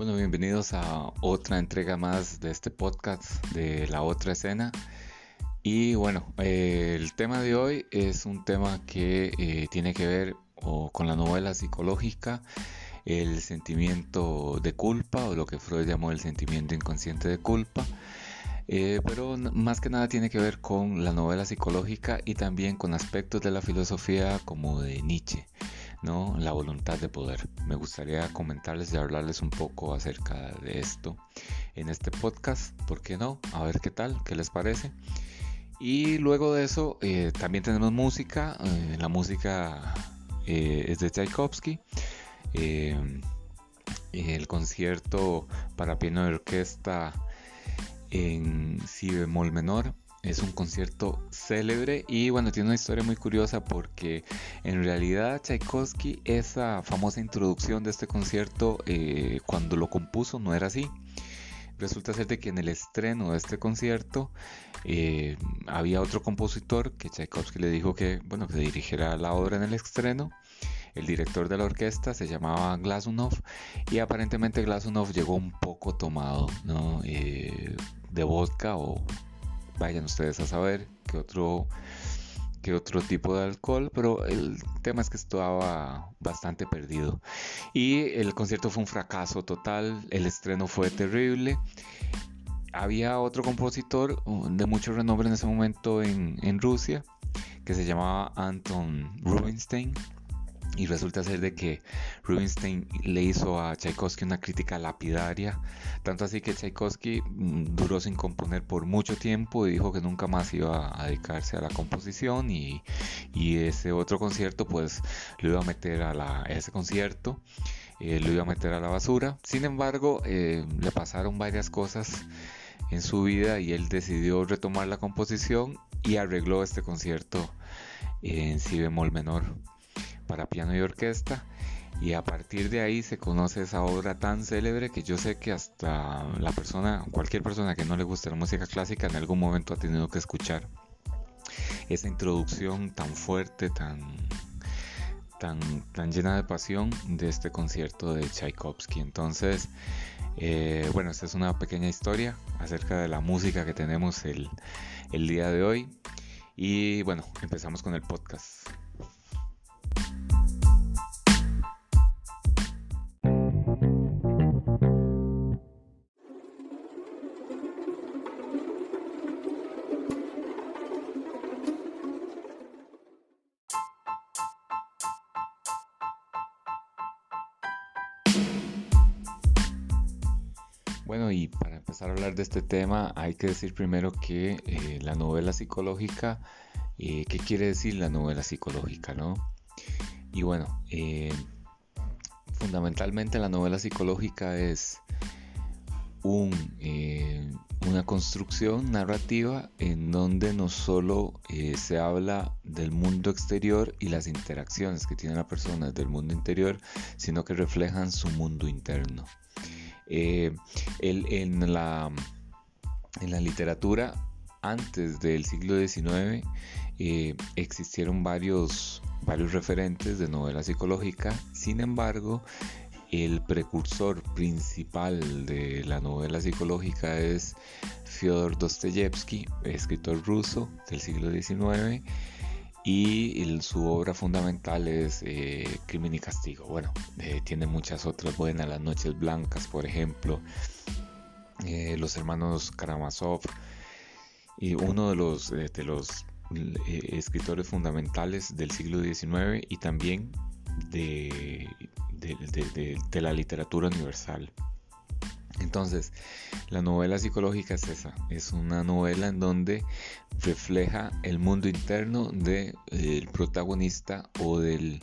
Bueno, bienvenidos a otra entrega más de este podcast de la otra escena. Y bueno, eh, el tema de hoy es un tema que eh, tiene que ver con la novela psicológica, el sentimiento de culpa o lo que Freud llamó el sentimiento inconsciente de culpa. Eh, pero más que nada tiene que ver con la novela psicológica y también con aspectos de la filosofía como de Nietzsche. ¿No? La voluntad de poder. Me gustaría comentarles y hablarles un poco acerca de esto en este podcast, ¿por qué no? A ver qué tal, qué les parece. Y luego de eso eh, también tenemos música, eh, la música eh, es de Tchaikovsky, el concierto para piano de orquesta en si bemol menor es un concierto célebre y bueno, tiene una historia muy curiosa porque en realidad Tchaikovsky, esa famosa introducción de este concierto, eh, cuando lo compuso no era así. Resulta ser de que en el estreno de este concierto eh, había otro compositor que Tchaikovsky le dijo que, bueno, que dirigiera la obra en el estreno. El director de la orquesta se llamaba Glasunov y aparentemente Glasunov llegó un poco tomado ¿no? Eh, de vodka o vayan ustedes a saber qué otro, qué otro tipo de alcohol, pero el tema es que estaba bastante perdido. Y el concierto fue un fracaso total, el estreno fue terrible. Había otro compositor uh, de mucho renombre en ese momento en, en Rusia que se llamaba Anton Rubinstein y resulta ser de que Rubinstein le hizo a Tchaikovsky una crítica lapidaria, tanto así que Tchaikovsky mm, duró sin componer por mucho tiempo y dijo que nunca más iba a dedicarse a la composición y, ese otro concierto pues lo iba a meter a, la, ese concierto, eh, iba a meter a la basura. Sin embargo, eh, le pasaron varias cosas en su vida y él decidió retomar la composición y arregló este concierto en si bemol menor para piano y orquesta y a partir de ahí se conoce esa obra tan célebre que yo sé que hasta la persona, cualquier persona que no le guste la música clásica en algún momento ha tenido que escuchar esa introducción tan fuerte, tan tan, tan llena de pasión de este concierto de Tchaikovsky. Entonces, eh, bueno, esta es una pequeña historia acerca de la música que tenemos el, el día de hoy. Y bueno, empezamos con el podcast. Bueno, y para empezar a hablar de este tema hay que decir primero que eh, la novela psicológica, eh, ¿qué quiere decir la novela psicológica? ¿no? Y bueno, eh, fundamentalmente la novela psicológica es un, una construcción narrativa en donde no solo se habla del mundo exterior y las interacciones que tiene la persona del mundo interior, sino que reflejan su mundo interno. Eh, en, la, literatura antes del siglo XIX eh, existieron varios, varios referentes de novela psicológica, sin embargo, el precursor principal de la novela psicológica es Fyodor Dostoyevsky, escritor ruso del siglo XIX, y su obra fundamental es eh, Crimen y Castigo. Bueno, eh, tiene muchas otras buenas, Las Noches Blancas, por ejemplo, eh, Los Hermanos Karamazov, y uno de los, de los escritores fundamentales del siglo XIX y también de, de la literatura universal. Entonces, la novela psicológica es esa, es una novela en donde refleja el mundo interno del protagonista o del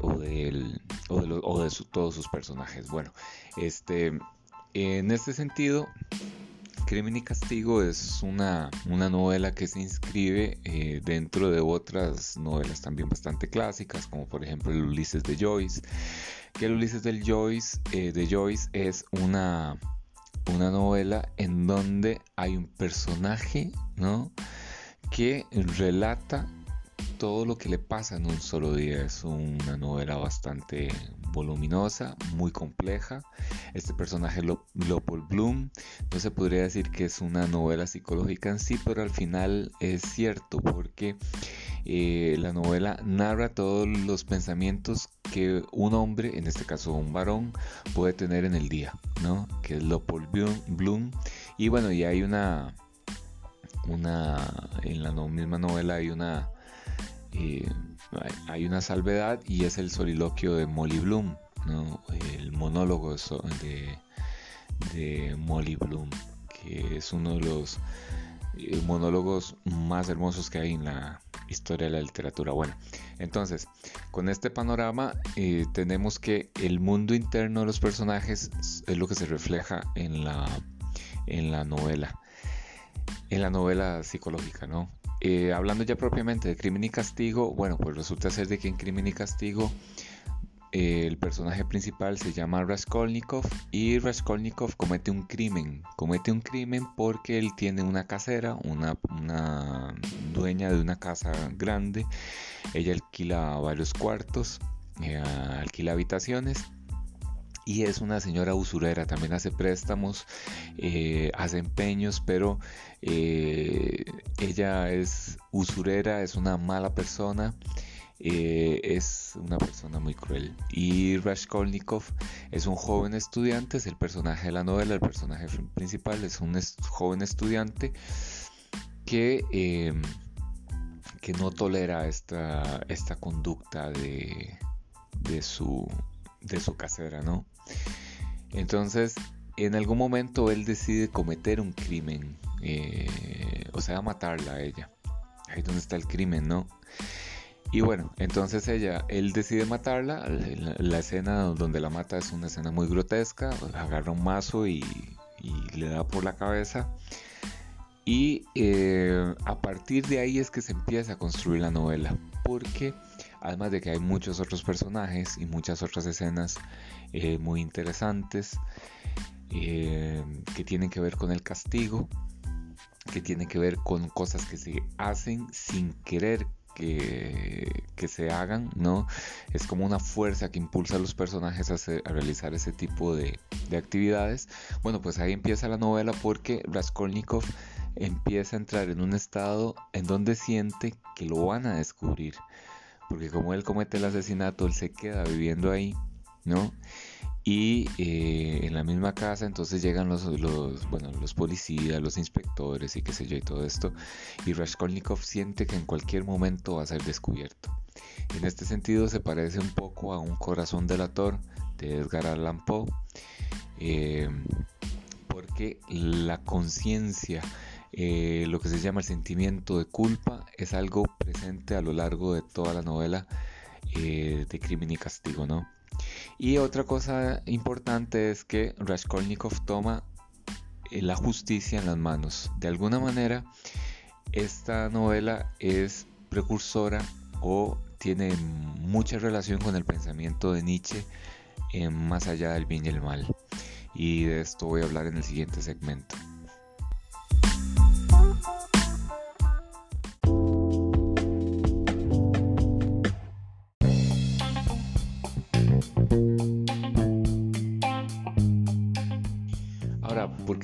o, del, o de, o de todos sus personajes. Bueno, este, en este sentido, Crimen y Castigo es una, una novela que se inscribe eh, dentro de otras novelas también bastante clásicas, como por ejemplo el Ulises de Joyce, que el Ulises del Joyce, eh, de Joyce es una, una novela en donde hay un personaje ¿no? que relata todo lo que le pasa en un solo día. Es una novela bastante voluminosa, muy compleja. Este personaje, Leopold Bloom, no se podría decir que es una novela psicológica en sí, pero al final es cierto porque eh, la novela narra todos los pensamientos que un hombre, en este caso un varón, puede tener en el día, ¿no? Que es Leopold Bloom. Y bueno, y hay una, una, en la misma novela hay una, eh, hay una salvedad y es el soliloquio de Molly Bloom. El monólogo de, de Molly Bloom, que es uno de los eh, monólogos más hermosos que hay en la historia de la literatura. Bueno, entonces, con este panorama eh, tenemos que el mundo interno de los personajes es lo que se refleja en la, en la novela, en la novela psicológica, ¿no? Eh, hablando ya propiamente de crimen y castigo, bueno, pues resulta ser de que en crimen y castigo el personaje principal se llama Raskolnikov y Raskolnikov comete un crimen. Comete un crimen porque él tiene una casera, una, dueña de una casa grande. Ella alquila varios cuartos, eh, alquila habitaciones y es una señora usurera, también hace préstamos, eh, hace empeños, pero eh, ella es usurera, es una mala persona eh, es una persona muy cruel. Y Raskolnikov es un joven estudiante, es el personaje de la novela, el personaje principal es un joven estudiante que, em, que no tolera esta, esta conducta de, de, su, de su casera, ¿no? Entonces, en algún momento él decide cometer un crimen, eh, o sea, matarla a ella. Ahí es donde está el crimen, ¿no? Y bueno, entonces ella, él decide matarla. La, escena donde la mata es una escena muy grotesca. Agarra un mazo y, le da por la cabeza. Y eh, a partir de ahí es que se empieza a construir la novela. Porque además de que hay muchos otros personajes y muchas otras escenas eh, muy interesantes eh, que tienen que ver con el castigo, que tienen que ver con cosas que se hacen sin querer que, se hagan, ¿no? Es como una fuerza que impulsa a los personajes a, realizar ese tipo de, actividades. Bueno, pues ahí empieza la novela porque Raskolnikov empieza a entrar en un estado en donde siente que lo van a descubrir. Porque como él comete el asesinato, él se queda viviendo ahí, ¿no? Y eh, en la misma casa entonces llegan los, los, bueno, los policías, los inspectores y qué sé yo y todo esto. Y Raskolnikov siente que en cualquier momento va a ser descubierto. En este sentido se parece un poco a un corazón delator de Edgar Allan Poe. Eh, porque la conciencia, eh, lo que se llama el sentimiento de culpa, es algo presente a lo largo de toda la novela de crimen y castigo, ¿no? Y otra cosa importante es que Raskolnikov toma eh, la justicia en las manos. De alguna manera, esta novela es precursora o tiene mucha relación con el pensamiento de Nietzsche en Más allá del bien y el mal. Y de esto voy a hablar en el siguiente segmento.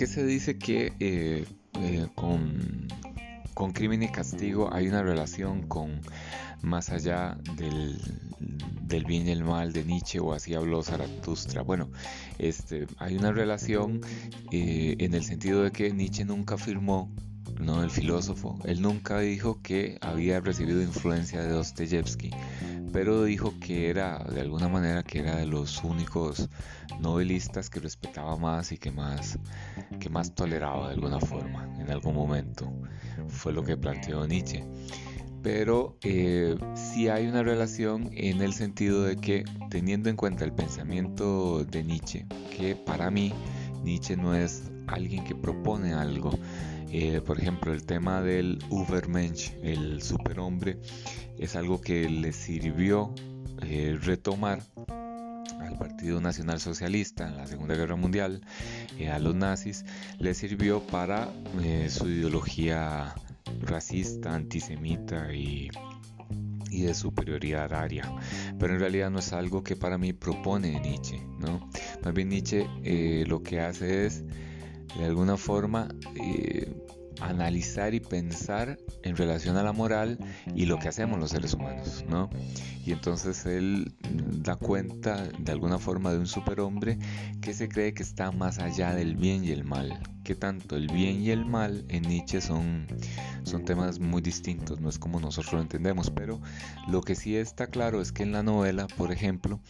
Qué se dice que eh, eh, con, con, crimen y castigo hay una relación con más allá del, del, bien y el mal de Nietzsche o así habló Zaratustra? Bueno, este, hay una relación eh, en el sentido de que Nietzsche nunca afirmó no el filósofo. Él nunca dijo que había recibido influencia de Dostoyevsky, pero dijo que era, de alguna manera, que era de los únicos novelistas que respetaba más y que más, que más toleraba de alguna forma, en algún momento. Fue lo que planteó Nietzsche. Pero eh, sí hay una relación en el sentido de que, teniendo en cuenta el pensamiento de Nietzsche, que para mí Nietzsche no es alguien que propone algo, eh, por ejemplo, el tema del Ubermensch, el superhombre, es algo que le sirvió eh, retomar al Partido Nacional Socialista en la Segunda Guerra Mundial, eh, a los nazis, le sirvió para su ideología racista, antisemita y, y de superioridad aria. Pero en realidad no es algo que para mí propone Nietzsche, ¿no? Más bien Nietzsche eh, lo que hace es, de alguna forma, eh, analizar y pensar en relación a la moral y lo que hacemos los seres humanos, ¿no? Y entonces él da cuenta de alguna forma de un superhombre que se cree que está más allá del bien y el mal, que tanto el bien y el mal en Nietzsche son, son temas muy distintos, no es como nosotros lo entendemos, pero lo que sí está claro es que en la novela, por ejemplo,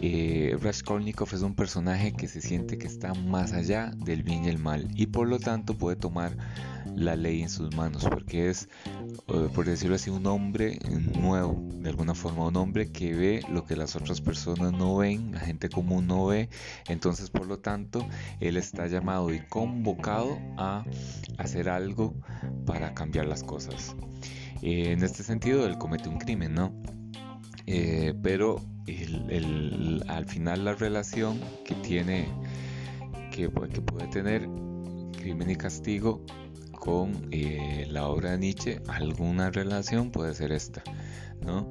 eh, Raskolnikov es un personaje que se siente que está más allá del bien y el mal y por lo tanto puede tomar la ley en sus manos, porque es, por decirlo así, un hombre nuevo, de alguna forma, un hombre que ve lo que las otras personas no ven, la gente común no ve, entonces por lo tanto, él está llamado y convocado a hacer algo para cambiar las cosas. Eh, en este sentido, él comete un crimen, ¿no? Eh, pero al final la relación que tiene, que, que puede tener crimen y castigo con eh, la obra de Nietzsche, alguna relación puede ser esta, ¿no?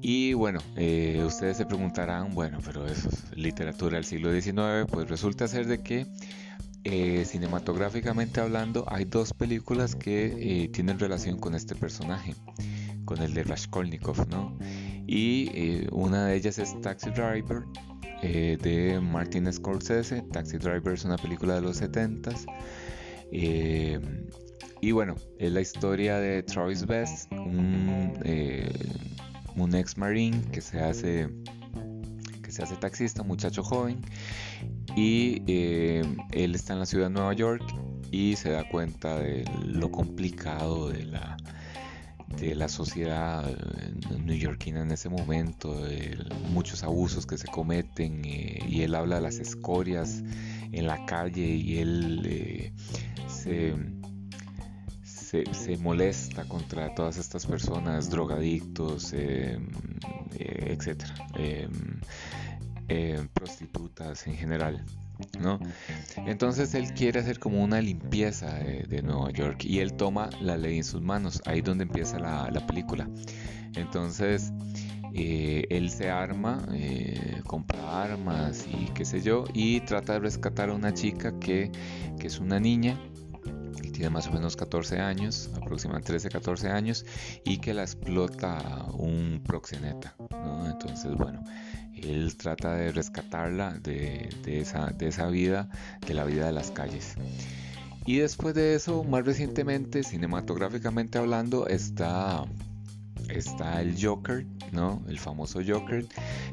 Y bueno, eh, ustedes se preguntarán, bueno, pero eso es literatura del siglo XIX, pues resulta ser de que eh, cinematográficamente hablando hay dos películas que tienen relación con este personaje, con el de Raskolnikov, ¿no? Y una de ellas es Taxi Driver, de Martin Scorsese. Taxi Driver es una película de los 70s. Eh, y bueno, es la historia de Travis Best, un, eh, un ex marine que se hace que se hace taxista, un muchacho joven, y eh, él está en la ciudad de Nueva York y se da cuenta de lo complicado de la de la sociedad neoyorquina en ese momento, de muchos abusos que se cometen y él habla de las escorias en la calle y él se, molesta contra todas estas personas, drogadictos, eh, eh, etcétera, eh, prostitutas en general. ¿no? Entonces él quiere hacer como una limpieza de, Nueva York y él toma la ley en sus manos, ahí es donde empieza la, película. Entonces él se arma, compra armas y qué sé yo, y trata de rescatar a una chica que, que es una niña tiene más o menos 14 años, aproximadamente 13, 14 años, y que la explota un proxeneta. Entonces, bueno, él trata de rescatarla de, esa, de esa vida, de la vida de las calles. Y después de eso, más recientemente, cinematográficamente hablando, está está el Joker, ¿no? El famoso Joker,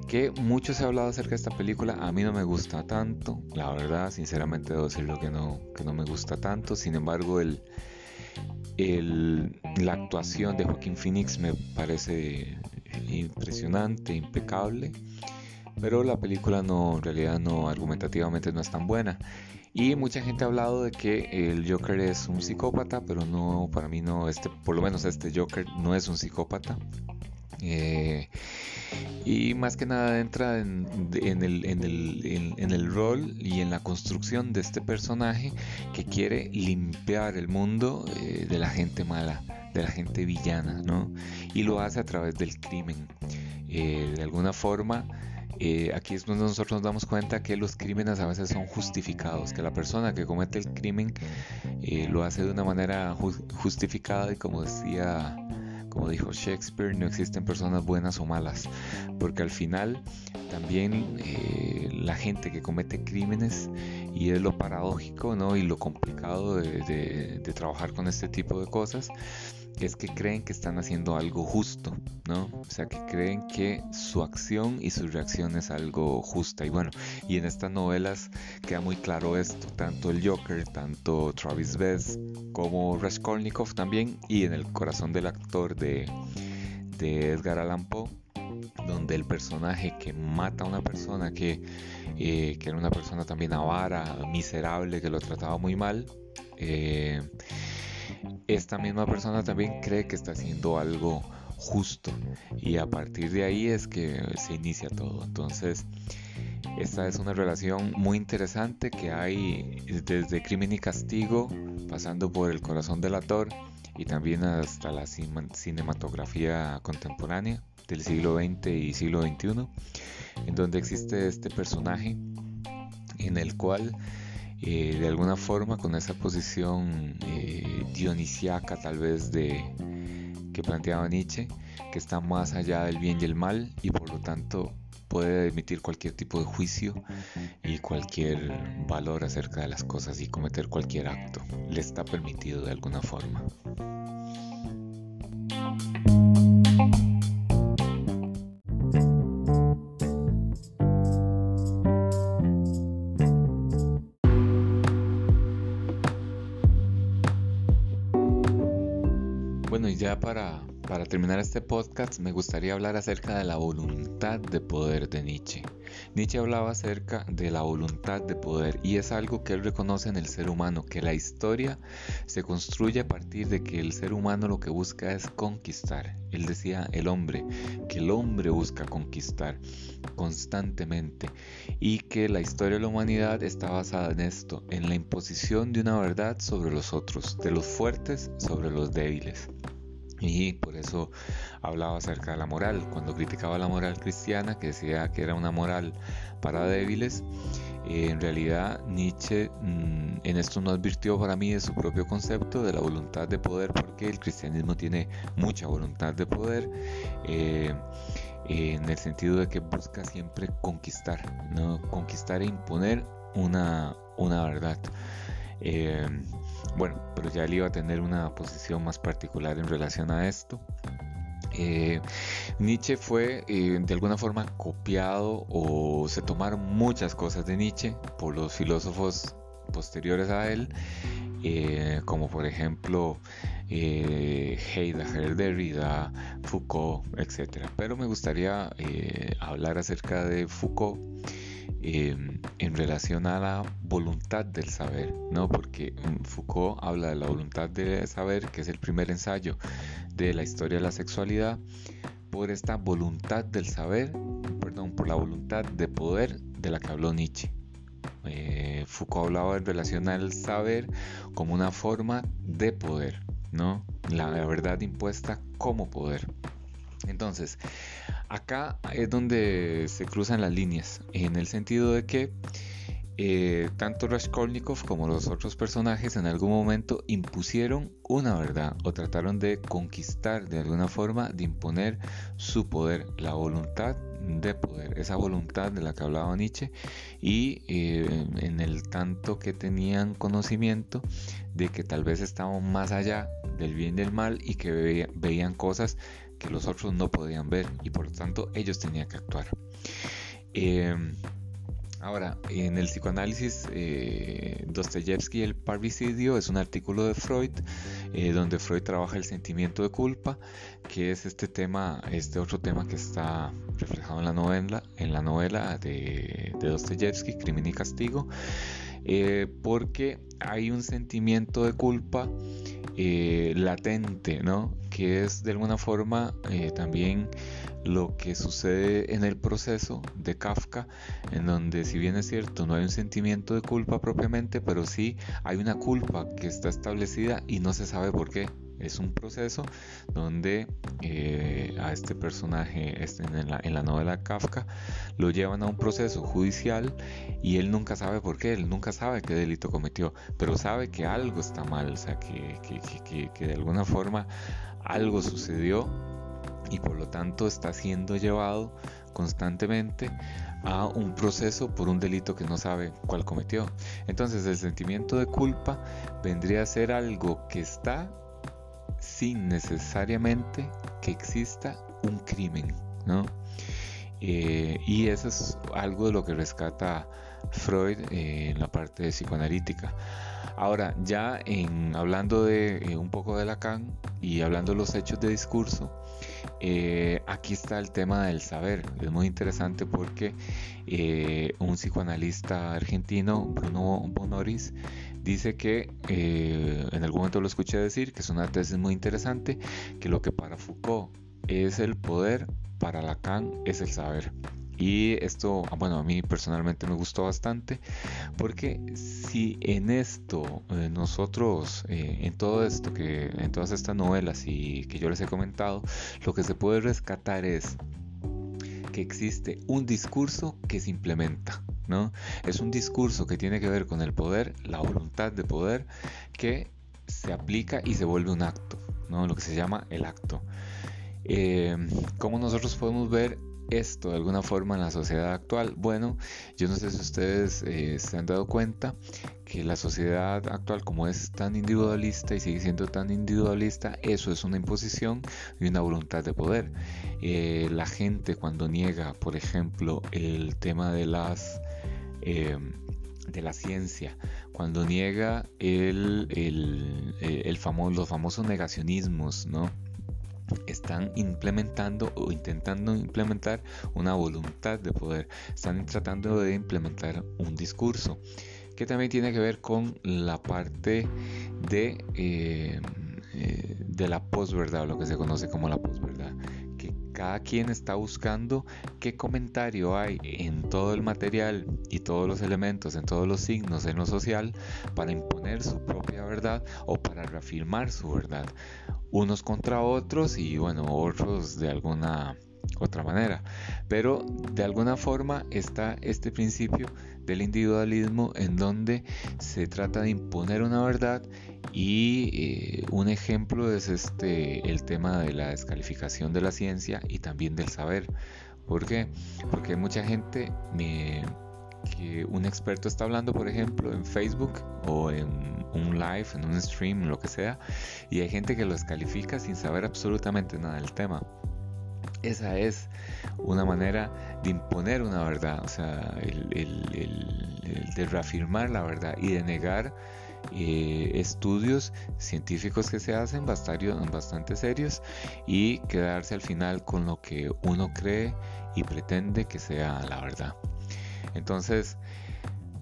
que mucho se ha hablado acerca de esta película, a mí no me gusta tanto, la verdad, sinceramente debo decirlo que no, que no me gusta tanto, sin embargo el, la actuación de Joaquín Phoenix me parece impresionante, impecable, pero la película no, en realidad no, argumentativamente no es tan buena. Y mucha gente ha hablado de que el Joker es un psicópata, pero no, para mí no, este, por lo menos este Joker no es un psicópata. Eh, y más que nada entra en, el, en, el, en, el, rol y en la construcción de este personaje que quiere limpiar el mundo eh, de la gente mala, de la gente villana, ¿no? Y lo hace a través del crimen. Eh, de alguna forma eh, aquí es donde nosotros nos damos cuenta que los crímenes a veces son justificados, que la persona que comete el crimen eh, lo hace de una manera justificada y como decía, como dijo Shakespeare, no existen personas buenas o malas, porque al final también eh, la gente que comete crímenes y es lo paradójico ¿no? y lo complicado de trabajar con este tipo de cosas es que creen que están haciendo algo justo, ¿no? O sea, que creen que su acción y su reacción es algo justa. Y bueno, y en estas novelas queda muy claro esto, tanto el Joker, tanto Travis Best como Raskolnikov también, y en el corazón del actor de, de Edgar Allan Poe, donde el personaje que mata a una persona que, eh, que era una persona también avara, miserable, que lo trataba muy mal, eh, esta misma persona también cree que está haciendo algo justo y a partir de ahí es que se inicia todo. Entonces, esta es una relación muy interesante que hay desde Crimen y Castigo, pasando por El Corazón del Ator y también hasta la cinematografía contemporánea del siglo XX y siglo XXI, en donde existe este personaje en el cual eh, de alguna forma con esa posición eh, dionisiaca tal vez de que planteaba Nietzsche, que está más allá del bien y el mal y por lo tanto puede emitir cualquier tipo de juicio y cualquier valor acerca de las cosas y cometer cualquier acto. Le está permitido de alguna forma. Este podcast me gustaría hablar acerca de la voluntad de poder de Nietzsche. Nietzsche hablaba acerca de la voluntad de poder y es algo que él reconoce en el ser humano, que la historia se construye a partir de que el ser humano lo que busca es conquistar. Él decía el hombre, que el hombre busca conquistar constantemente y que la historia de la humanidad está basada en esto, en la imposición de una verdad sobre los otros, de los fuertes sobre los débiles. Y por eso hablaba acerca de la moral. Cuando criticaba la moral cristiana, que decía que era una moral para débiles, eh, en realidad Nietzsche mm, en esto no advirtió para mí de su propio concepto de la voluntad de poder, porque el cristianismo tiene mucha voluntad de poder. Eh, en el sentido de que busca siempre conquistar, ¿no? conquistar e imponer una, una verdad. Eh, bueno, pero ya él iba a tener una posición más particular en relación a esto. Eh, Nietzsche fue eh, de alguna forma copiado o se tomaron muchas cosas de Nietzsche por los filósofos posteriores a él, como por ejemplo Heidegger, Derrida, Foucault, etc. Pero me gustaría hablar acerca de Foucault Em, en relación a la voluntad del saber, ¿no? Porque mm, Foucault habla de la voluntad del saber, que es el primer ensayo de la historia de la sexualidad, por esta voluntad del saber, perdón, por la voluntad de poder de la que habló Nietzsche. Eh, Foucault hablaba en relación al saber como una forma de poder, ¿no? La verdad impuesta como poder. Entonces, acá es donde se cruzan las líneas, en el sentido de que eh, tanto Raskolnikov como los otros personajes en algún momento impusieron una verdad o trataron de conquistar de alguna forma, de imponer su poder, la voluntad de poder, esa voluntad de la que hablaba Nietzsche y eh, en el tanto que tenían conocimiento de que tal vez estaban más allá del bien y del mal y que veían cosas que los otros no podían ver y por lo tanto ellos tenían que actuar. Em, ahora, en el psicoanálisis, eh, Dostoyevsky el parricidio es un artículo de Freud eh, donde Freud trabaja el sentimiento de culpa, que es este tema, este otro tema que está reflejado en la novela, en la novela de, de Dostoyevsky, Crimen y Castigo, eh, porque hay un sentimiento de culpa eh, latente, ¿no? Que es de alguna forma eh, también lo que sucede en el proceso de Kafka, en donde si bien es cierto no hay un sentimiento de culpa propiamente, pero sí hay una culpa que está establecida y no se sabe por qué. Es un proceso donde eh, a este personaje este, en, la, en la novela Kafka lo llevan a un proceso judicial y él nunca sabe por qué, él nunca sabe qué delito cometió, pero sabe que algo está mal, o sea, que, que, que de alguna forma algo sucedió y por lo tanto está siendo llevado constantemente a un proceso por un delito que no sabe cuál cometió. Entonces el sentimiento de culpa vendría a ser algo que está sin necesariamente que exista un crimen, ¿no? Eh, y eso es algo de lo que rescata Freud eh, en la parte psicoanalítica. Ahora, ya en hablando de eh, un poco de Lacan y hablando de los hechos de discurso, aquí está el tema del saber. Es muy interesante porque un psicoanalista argentino, Bruno Bonoris, dice que eh, en algún momento lo escuché decir que es una tesis muy interesante que lo que para Foucault es el poder para Lacan es el saber Y esto, bueno, a mí personalmente me gustó bastante porque si en esto eh, nosotros, eh, en todo esto, que en todas estas novelas y que yo les he comentado, lo que se puede rescatar es que existe un discurso que se implementa. ¿no? Es un discurso que tiene que ver con el poder, la voluntad de poder, que se aplica y se vuelve un acto, ¿no? lo que se llama el acto. Eh, ¿Cómo nosotros podemos ver esto de alguna forma en la sociedad actual? Bueno, yo no sé si ustedes eh, se han dado cuenta que la sociedad actual como es tan individualista y sigue siendo tan individualista, eso es una imposición y una voluntad de poder. Eh, la gente cuando niega, por ejemplo, el tema de las... de la ciencia, cuando niega el, el, el famoso, los famosos negacionismos, ¿no? Están implementando o intentando implementar una voluntad de poder, están tratando de implementar un discurso que también tiene que ver con la parte de, eh, eh, de la posverdad, lo que se conoce como la posverdad, que cada quien está buscando qué comentario hay en todo el material y todos los elementos, en todos los signos, en lo social, para imponer su propia verdad o para reafirmar su verdad unos contra otros y bueno, otros de alguna otra manera. Pero de alguna forma está este principio del individualismo en donde se trata de imponer una verdad y eh, un ejemplo es este el tema de la descalificación de la ciencia y también del saber. ¿Por qué? Porque mucha gente me que un experto está hablando, por ejemplo, en Facebook o en un live, en un stream, lo que sea, y hay gente que los califica sin saber absolutamente nada del tema. Esa es una manera de imponer una verdad, o sea, de reafirmar la verdad y de negar eh, estudios científicos que se hacen bastante, bastante serios y quedarse al final con lo que uno cree y pretende que sea la verdad. Entonces,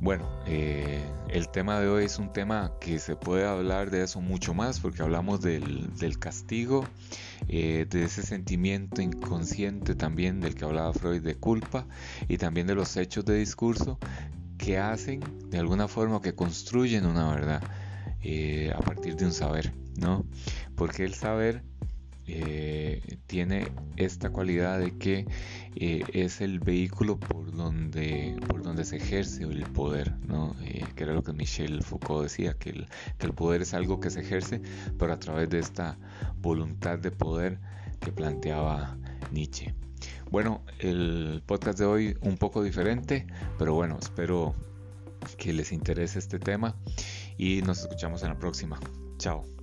bueno, eh, el tema de hoy es un tema que se puede hablar de eso mucho más porque hablamos del, castigo, eh, de ese sentimiento inconsciente también del que hablaba Freud de culpa y también de los hechos de discurso que hacen de alguna forma que construyen una verdad eh, a partir de un saber, ¿no? Porque el saber eh, tiene esta cualidad de que eh, es el vehículo por donde, por donde se ejerce el poder, ¿no? Eh, que era lo que Michel Foucault decía, que el, que el poder es algo que se ejerce, pero a través de esta voluntad de poder que planteaba Nietzsche. Bueno, el podcast de hoy un poco diferente, pero bueno, espero que les interese este tema y nos escuchamos en la próxima. Chao.